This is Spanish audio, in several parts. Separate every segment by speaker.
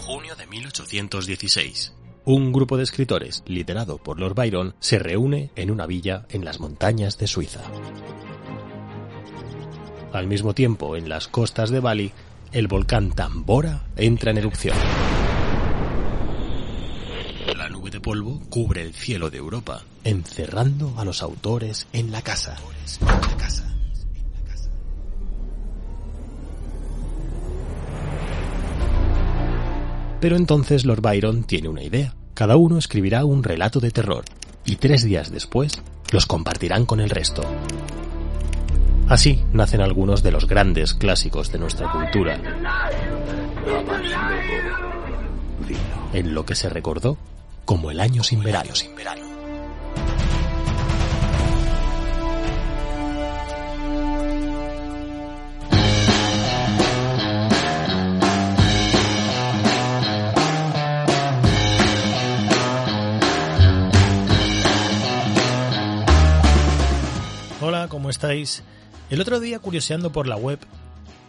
Speaker 1: junio de 1816. Un grupo de escritores, liderado por Lord Byron, se reúne en una villa en las montañas de Suiza. Al mismo tiempo, en las costas de Bali, el volcán Tambora entra en erupción. La nube de polvo cubre el cielo de Europa, encerrando a los autores en la casa. Pero entonces Lord Byron tiene una idea. Cada uno escribirá un relato de terror y tres días después los compartirán con el resto. Así nacen algunos de los grandes clásicos de nuestra cultura. En lo que se recordó como el año sin verano. Hola, ¿cómo estáis? El otro día, curioseando por la web,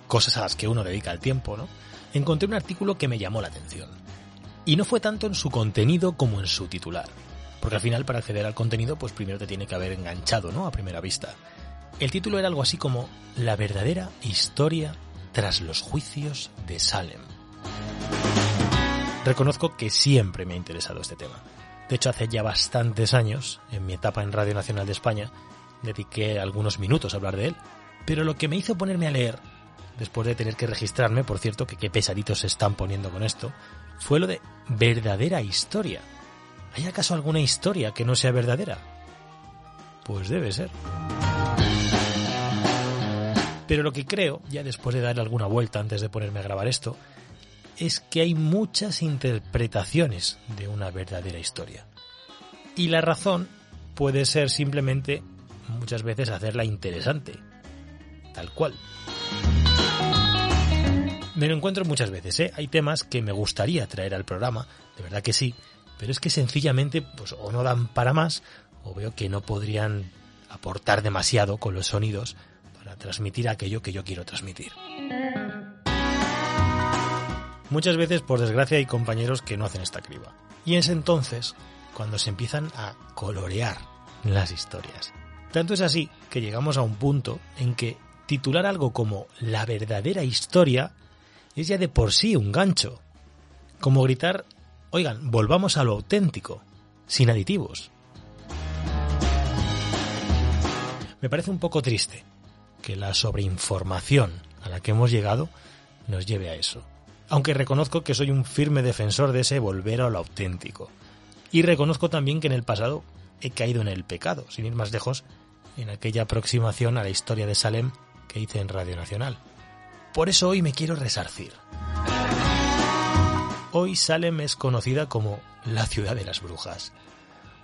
Speaker 1: cosas a las que uno dedica el tiempo, ¿no? Encontré un artículo que me llamó la atención. Y no fue tanto en su contenido como en su titular. Porque al final, para acceder al contenido, pues primero te tiene que haber enganchado, ¿no? A primera vista. El título era algo así como La verdadera historia tras los juicios de Salem. Reconozco que siempre me ha interesado este tema. De hecho, hace ya bastantes años, en mi etapa en Radio Nacional de España, dediqué algunos minutos a hablar de él, pero lo que me hizo ponerme a leer, después de tener que registrarme, por cierto, que qué pesaditos se están poniendo con esto, fue lo de verdadera historia. ¿Hay acaso alguna historia que no sea verdadera? Pues debe ser. Pero lo que creo, ya después de darle alguna vuelta antes de ponerme a grabar esto, es que hay muchas interpretaciones de una verdadera historia. Y la razón puede ser simplemente muchas veces hacerla interesante, tal cual. Me lo encuentro muchas veces, ¿eh? Hay temas que me gustaría traer al programa, de verdad que sí, pero es que sencillamente pues o no dan para más o veo que no podrían aportar demasiado con los sonidos para transmitir aquello que yo quiero transmitir. Muchas veces, por desgracia, hay compañeros que no hacen esta criba. Y es entonces cuando se empiezan a colorear las historias. Tanto es así que llegamos a un punto en que titular algo como la verdadera historia es ya de por sí un gancho. Como gritar, oigan, volvamos a lo auténtico, sin aditivos. Me parece un poco triste que la sobreinformación a la que hemos llegado nos lleve a eso. Aunque reconozco que soy un firme defensor de ese volver a lo auténtico. Y reconozco también que en el pasado he caído en el pecado, sin ir más lejos, en aquella aproximación a la historia de Salem que hice en Radio Nacional. Por eso hoy me quiero resarcir. Hoy Salem es conocida como la ciudad de las brujas,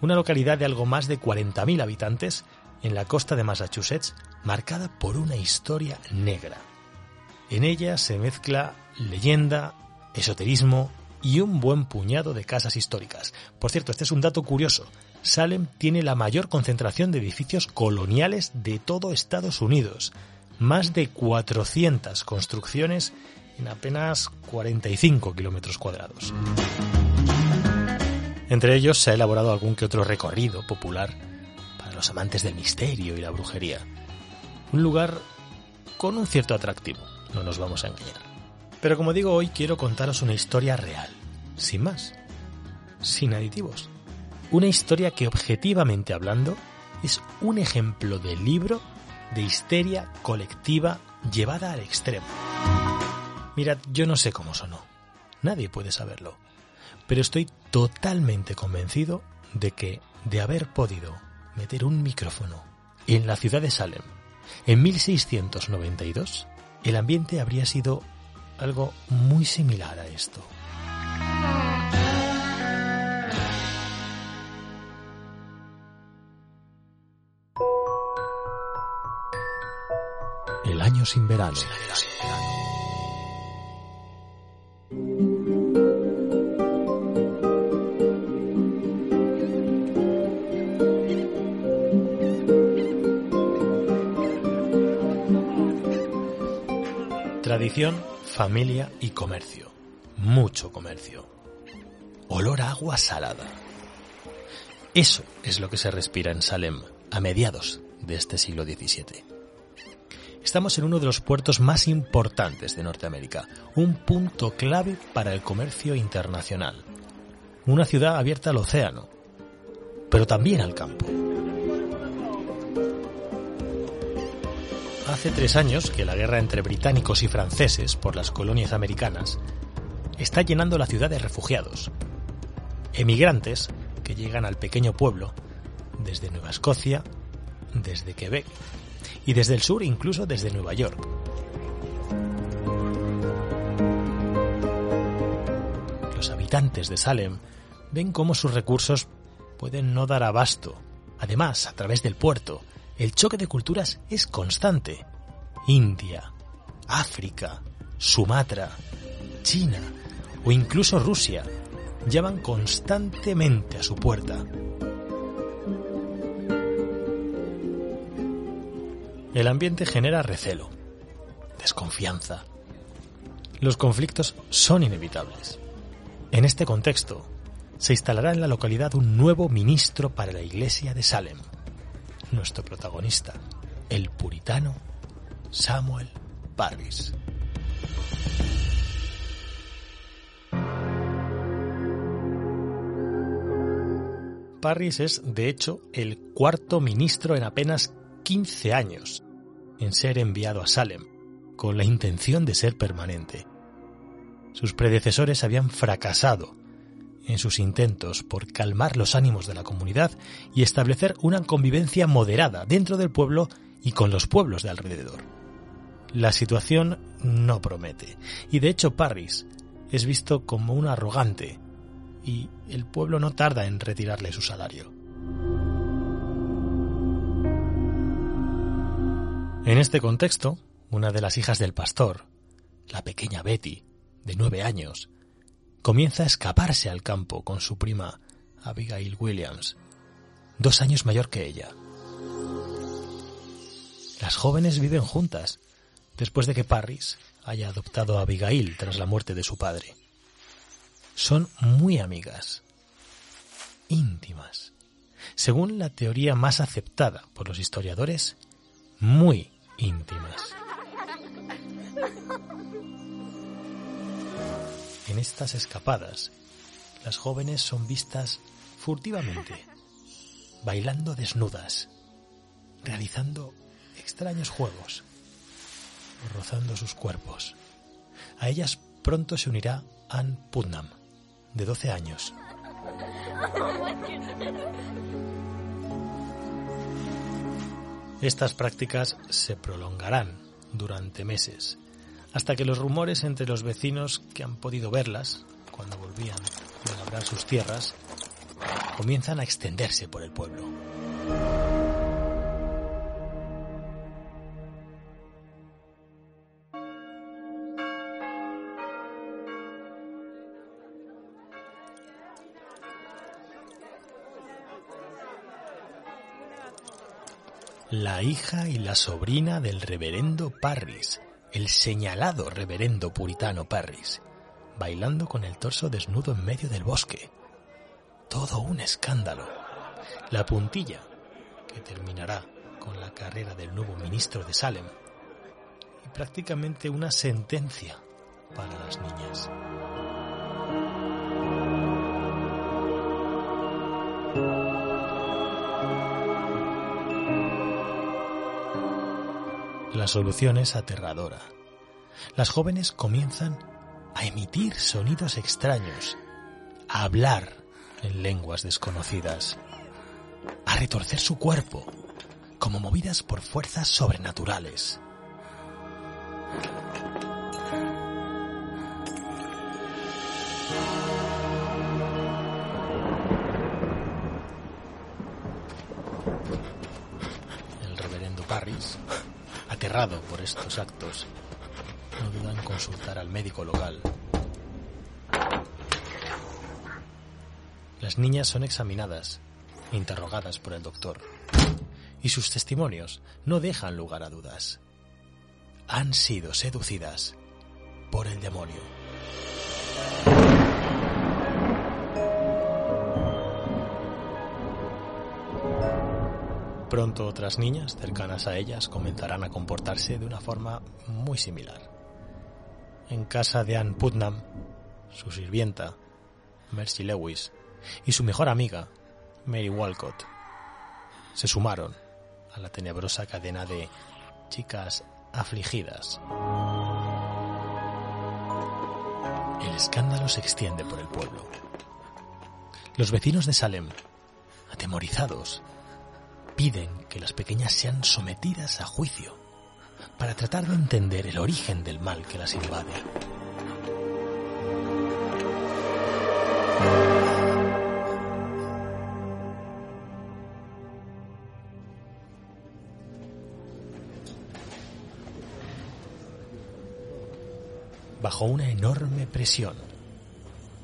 Speaker 1: una localidad de algo más de 40.000 habitantes en la costa de Massachusetts, marcada por una historia negra. En ella se mezcla leyenda, esoterismo y un buen puñado de casas históricas. Por cierto, este es un dato curioso. Salem tiene la mayor concentración de edificios coloniales de todo Estados Unidos, más de 400 construcciones en apenas 45 kilómetros cuadrados. Entre ellos se ha elaborado algún que otro recorrido popular para los amantes del misterio y la brujería. Un lugar con un cierto atractivo, no nos vamos a engañar. Pero como digo, hoy quiero contaros una historia real, sin más, sin aditivos. Una historia que objetivamente hablando es un ejemplo de libro de histeria colectiva llevada al extremo. Mirad, yo no sé cómo sonó. Nadie puede saberlo. Pero estoy totalmente convencido de que de haber podido meter un micrófono en la ciudad de Salem en 1692, el ambiente habría sido algo muy similar a esto. Año sin verano. Tradición, familia y comercio. mucho comercio. Olor a agua salada. Eso es lo que se respira en Salem a mediados de este siglo XVII. Estamos en uno de los puertos más importantes de Norteamérica, un punto clave para el comercio internacional. Una ciudad abierta al océano, pero también al campo. Hace tres años que la guerra entre británicos y franceses por las colonias americanas está llenando la ciudad de refugiados, emigrantes que llegan al pequeño pueblo desde Nueva Escocia, desde Quebec y desde el sur incluso desde Nueva York. Los habitantes de Salem ven cómo sus recursos pueden no dar abasto. Además, a través del puerto, el choque de culturas es constante. India, África, Sumatra, China o incluso Rusia llaman constantemente a su puerta El ambiente genera recelo, desconfianza. Los conflictos son inevitables. En este contexto, se instalará en la localidad un nuevo ministro para la iglesia de Salem. Nuestro protagonista, el puritano Samuel Parris. Parris es, de hecho, el cuarto ministro en apenas 15 años en ser enviado a Salem, con la intención de ser permanente. Sus predecesores habían fracasado en sus intentos por calmar los ánimos de la comunidad y establecer una convivencia moderada dentro del pueblo y con los pueblos de alrededor. La situación no promete, y de hecho Parris es visto como un arrogante, y el pueblo no tarda en retirarle su salario. En este contexto, una de las hijas del pastor, la pequeña Betty, de nueve años, comienza a escaparse al campo con su prima Abigail Williams, dos años mayor que ella. Las jóvenes viven juntas, después de que Parris haya adoptado a Abigail tras la muerte de su padre. Son muy amigas, íntimas, según la teoría más aceptada por los historiadores, muy íntimas. En estas escapadas, las jóvenes son vistas furtivamente, bailando desnudas, realizando extraños juegos, rozando sus cuerpos. A ellas pronto se unirá Ann Putnam, de 12 años. Estas prácticas se prolongarán durante meses, hasta que los rumores entre los vecinos que han podido verlas, cuando volvían a labrar sus tierras, comienzan a extenderse por el pueblo. La hija y la sobrina del reverendo Parris, el señalado reverendo puritano Parris, bailando con el torso desnudo en medio del bosque. Todo un escándalo. La puntilla, que terminará con la carrera del nuevo ministro de Salem, y prácticamente una sentencia para las niñas. La solución es aterradora. Las jóvenes comienzan a emitir sonidos extraños, a hablar en lenguas desconocidas, a retorcer su cuerpo, como movidas por fuerzas sobrenaturales. El reverendo Parris aterrado por estos actos, no duda en consultar al médico local. Las niñas son examinadas, interrogadas por el doctor, y sus testimonios no dejan lugar a dudas. Han sido seducidas por el demonio. Pronto otras niñas cercanas a ellas comenzarán a comportarse de una forma muy similar. En casa de Ann Putnam, su sirvienta, Mercy Lewis, y su mejor amiga, Mary Walcott, se sumaron a la tenebrosa cadena de chicas afligidas. El escándalo se extiende por el pueblo. Los vecinos de Salem, atemorizados, piden que las pequeñas sean sometidas a juicio para tratar de entender el origen del mal que las invade. Bajo una enorme presión,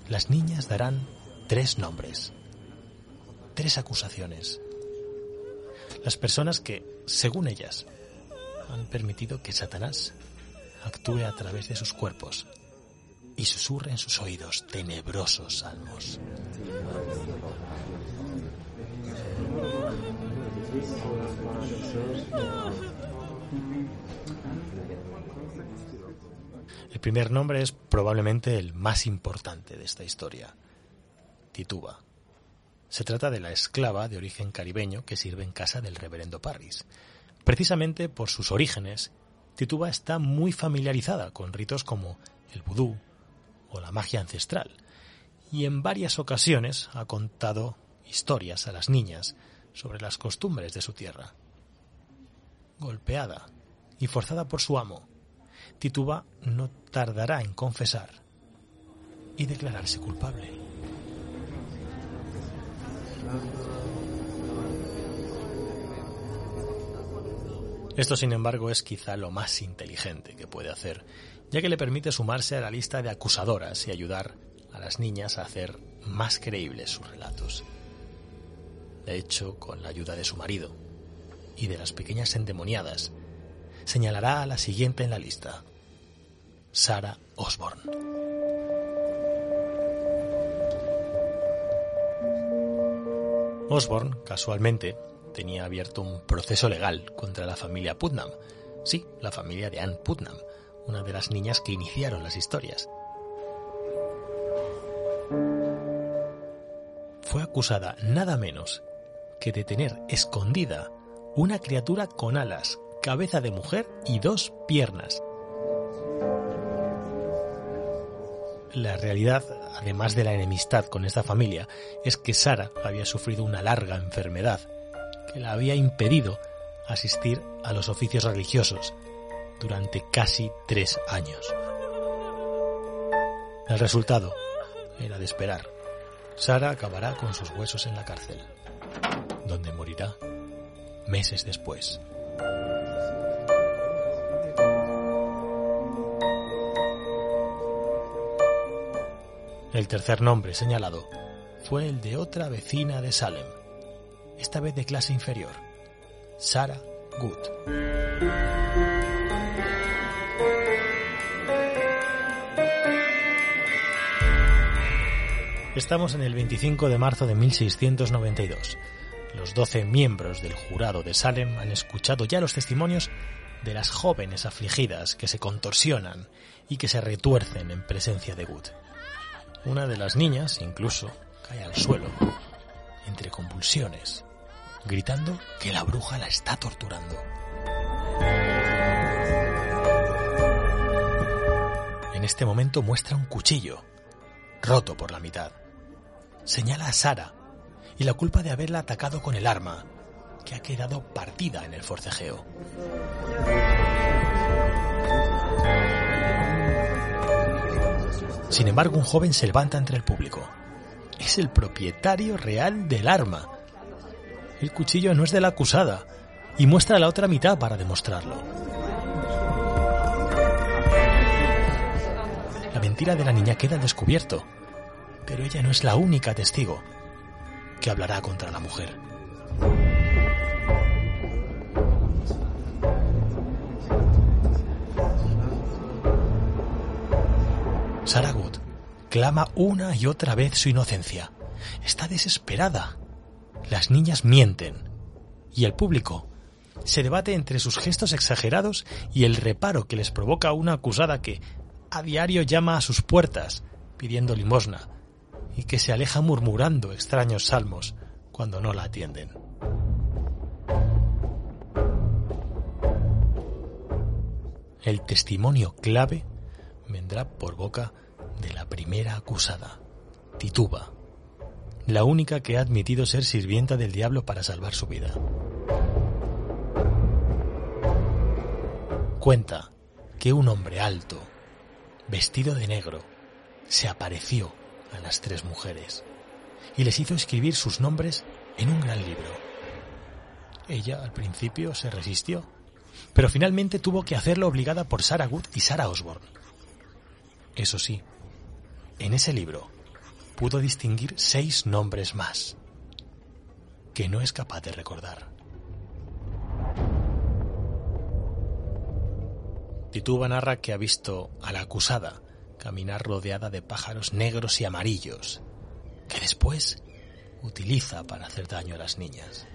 Speaker 1: las niñas darán tres nombres, tres acusaciones. Las personas que, según ellas, han permitido que Satanás actúe a través de sus cuerpos y susurre en sus oídos tenebrosos salmos. El primer nombre es probablemente el más importante de esta historia, Tituba. Se trata de la esclava de origen caribeño que sirve en casa del reverendo Parris. Precisamente por sus orígenes, Tituba está muy familiarizada con ritos como el vudú o la magia ancestral, y en varias ocasiones ha contado historias a las niñas sobre las costumbres de su tierra. Golpeada y forzada por su amo, Tituba no tardará en confesar y declararse culpable. Esto, sin embargo, es quizá lo más inteligente que puede hacer, ya que le permite sumarse a la lista de acusadoras y ayudar a las niñas a hacer más creíbles sus relatos. De hecho, con la ayuda de su marido y de las pequeñas endemoniadas, señalará a la siguiente en la lista, Sarah Osborne. Osborne, casualmente, tenía abierto un proceso legal contra la familia Putnam. Sí, la familia de Anne Putnam, una de las niñas que iniciaron las historias. Fue acusada nada menos que de tener escondida una criatura con alas cabeza de mujer y dos piernas. La realidad, además de la enemistad con esta familia, es que Sara había sufrido una larga enfermedad que la había impedido asistir a los oficios religiosos durante casi tres años. El resultado era de esperar. Sara acabará con sus huesos en la cárcel, donde morirá meses después. El tercer nombre señalado fue el de otra vecina de Salem, esta vez de clase inferior, Sarah Good. Estamos en el 25 de marzo de 1692. Los doce miembros del jurado de Salem han escuchado ya los testimonios de las jóvenes afligidas que se contorsionan y que se retuercen en presencia de Good. Una de las niñas, incluso, cae al suelo, entre convulsiones, gritando que la bruja la está torturando. En este momento muestra un cuchillo, roto por la mitad. Señala a Sara y la culpa de haberla atacado con el arma, que ha quedado partida en el forcejeo. Sin embargo, un joven se levanta entre el público. Es el propietario real del arma. El cuchillo no es de la acusada y muestra la otra mitad para demostrarlo. La mentira de la niña queda al descubierto, pero ella no es la única testigo que hablará contra la mujer. Clama una y otra vez su inocencia. Está desesperada. Las niñas mienten y el público se debate entre sus gestos exagerados y el reparo que les provoca una acusada que a diario llama a sus puertas pidiendo limosna y que se aleja murmurando extraños salmos cuando no la atienden. El testimonio clave vendrá por boca de la primera acusada, Tituba, la única que ha admitido ser sirvienta del diablo para salvar su vida. Cuenta que un hombre alto, vestido de negro, se apareció a las tres mujeres y les hizo escribir sus nombres en un gran libro. Ella al principio se resistió, pero finalmente tuvo que hacerlo obligada por Sarah Good y Sarah Osborne. Eso sí, en ese libro pudo distinguir seis nombres más que no es capaz de recordar. Tituba narra que ha visto a la acusada caminar rodeada de pájaros negros y amarillos, que después utiliza para hacer daño a las niñas.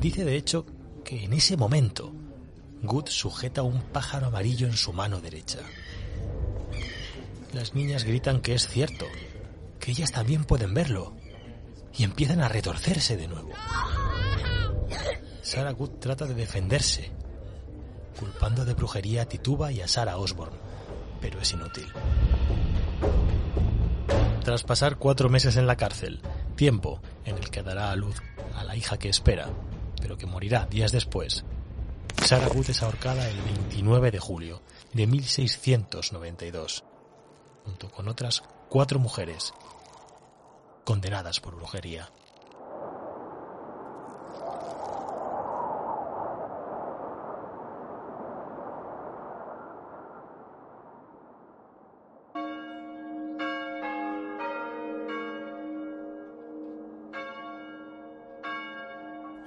Speaker 1: Dice de hecho que en ese momento Good sujeta un pájaro amarillo en su mano derecha. Las niñas gritan que es cierto, que ellas también pueden verlo, y empiezan a retorcerse de nuevo. Sarah Good trata de defenderse, culpando de brujería a Tituba y a Sarah Osborne, pero es inútil. Tras pasar cuatro meses en la cárcel, tiempo en el que dará a luz a la hija que espera, pero que morirá días después, Sarah Good es ahorcada el 29 de julio de 1692, junto con otras cuatro mujeres condenadas por brujería.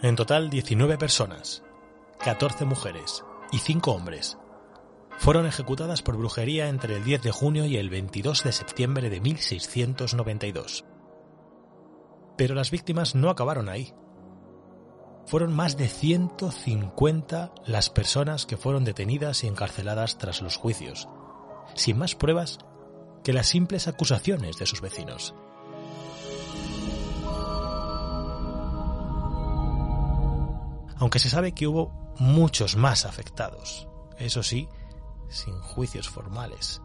Speaker 1: En total, 19 personas, 14 mujeres y 5 hombres fueron ejecutadas por brujería entre el 10 de junio y el 22 de septiembre de 1692. Pero las víctimas no acabaron ahí. Fueron más de 150 las personas que fueron detenidas y encarceladas tras los juicios, sin más pruebas que las simples acusaciones de sus vecinos. aunque se sabe que hubo muchos más afectados, eso sí, sin juicios formales.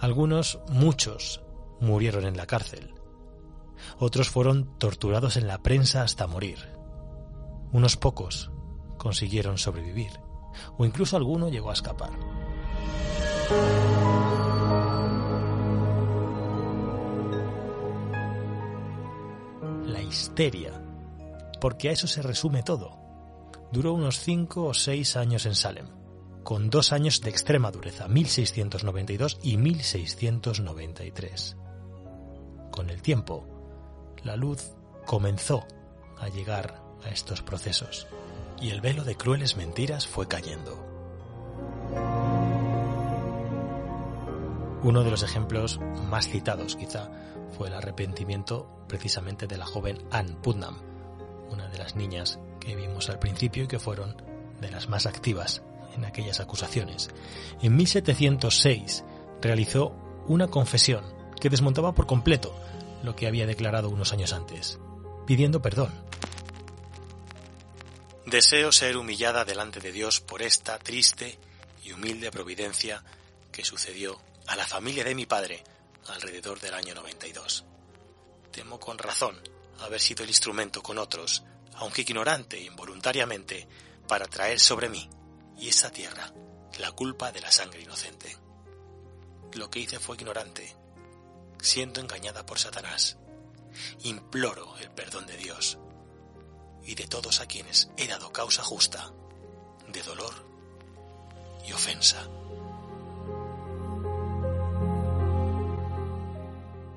Speaker 1: Algunos, muchos, murieron en la cárcel. Otros fueron torturados en la prensa hasta morir. Unos pocos consiguieron sobrevivir, o incluso alguno llegó a escapar. La histeria, porque a eso se resume todo duró unos cinco o seis años en Salem, con dos años de extrema dureza, 1692 y 1693. Con el tiempo, la luz comenzó a llegar a estos procesos y el velo de crueles mentiras fue cayendo. Uno de los ejemplos más citados quizá fue el arrepentimiento precisamente de la joven Anne Putnam, una de las niñas que vimos al principio y que fueron de las más activas en aquellas acusaciones. En 1706 realizó una confesión que desmontaba por completo lo que había declarado unos años antes, pidiendo perdón. Deseo ser humillada delante de Dios por esta triste y humilde providencia que sucedió a la familia de mi padre alrededor del año 92. Temo con razón haber sido el instrumento con otros aunque ignorante e involuntariamente, para traer sobre mí y esa tierra la culpa de la sangre inocente. Lo que hice fue ignorante, siendo engañada por Satanás. Imploro el perdón de Dios y de todos a quienes he dado causa justa de dolor y ofensa.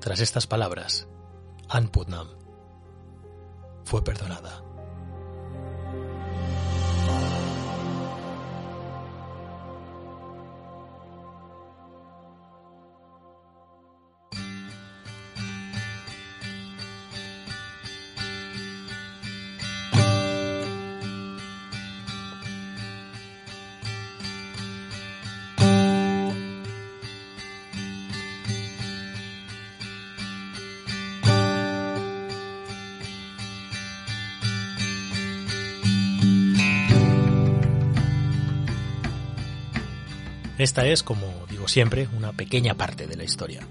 Speaker 1: Tras estas palabras, Ann Putnam fue perdonada. Esta es, como digo siempre, una pequeña parte de la historia.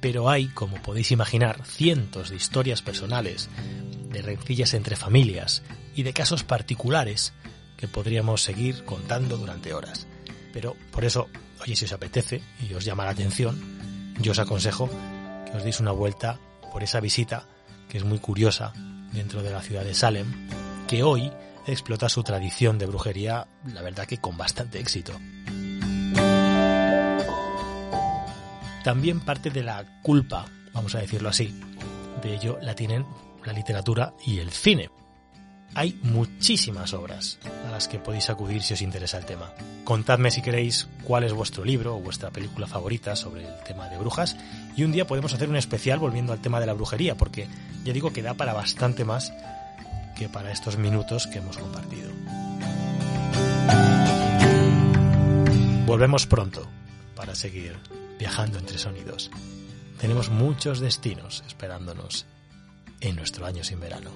Speaker 1: Pero hay, como podéis imaginar, cientos de historias personales, de rencillas entre familias y de casos particulares que podríamos seguir contando durante horas. Pero por eso, oye, si os apetece y os llama la atención, yo os aconsejo que os deis una vuelta por esa visita que es muy curiosa dentro de la ciudad de Salem, que hoy explota su tradición de brujería, la verdad que con bastante éxito. También parte de la culpa, vamos a decirlo así, de ello la tienen la literatura y el cine. Hay muchísimas obras a las que podéis acudir si os interesa el tema. Contadme si queréis cuál es vuestro libro o vuestra película favorita sobre el tema de brujas y un día podemos hacer un especial volviendo al tema de la brujería porque ya digo que da para bastante más que para estos minutos que hemos compartido. Volvemos pronto para seguir viajando entre sonidos. Tenemos muchos destinos esperándonos en nuestro año sin verano.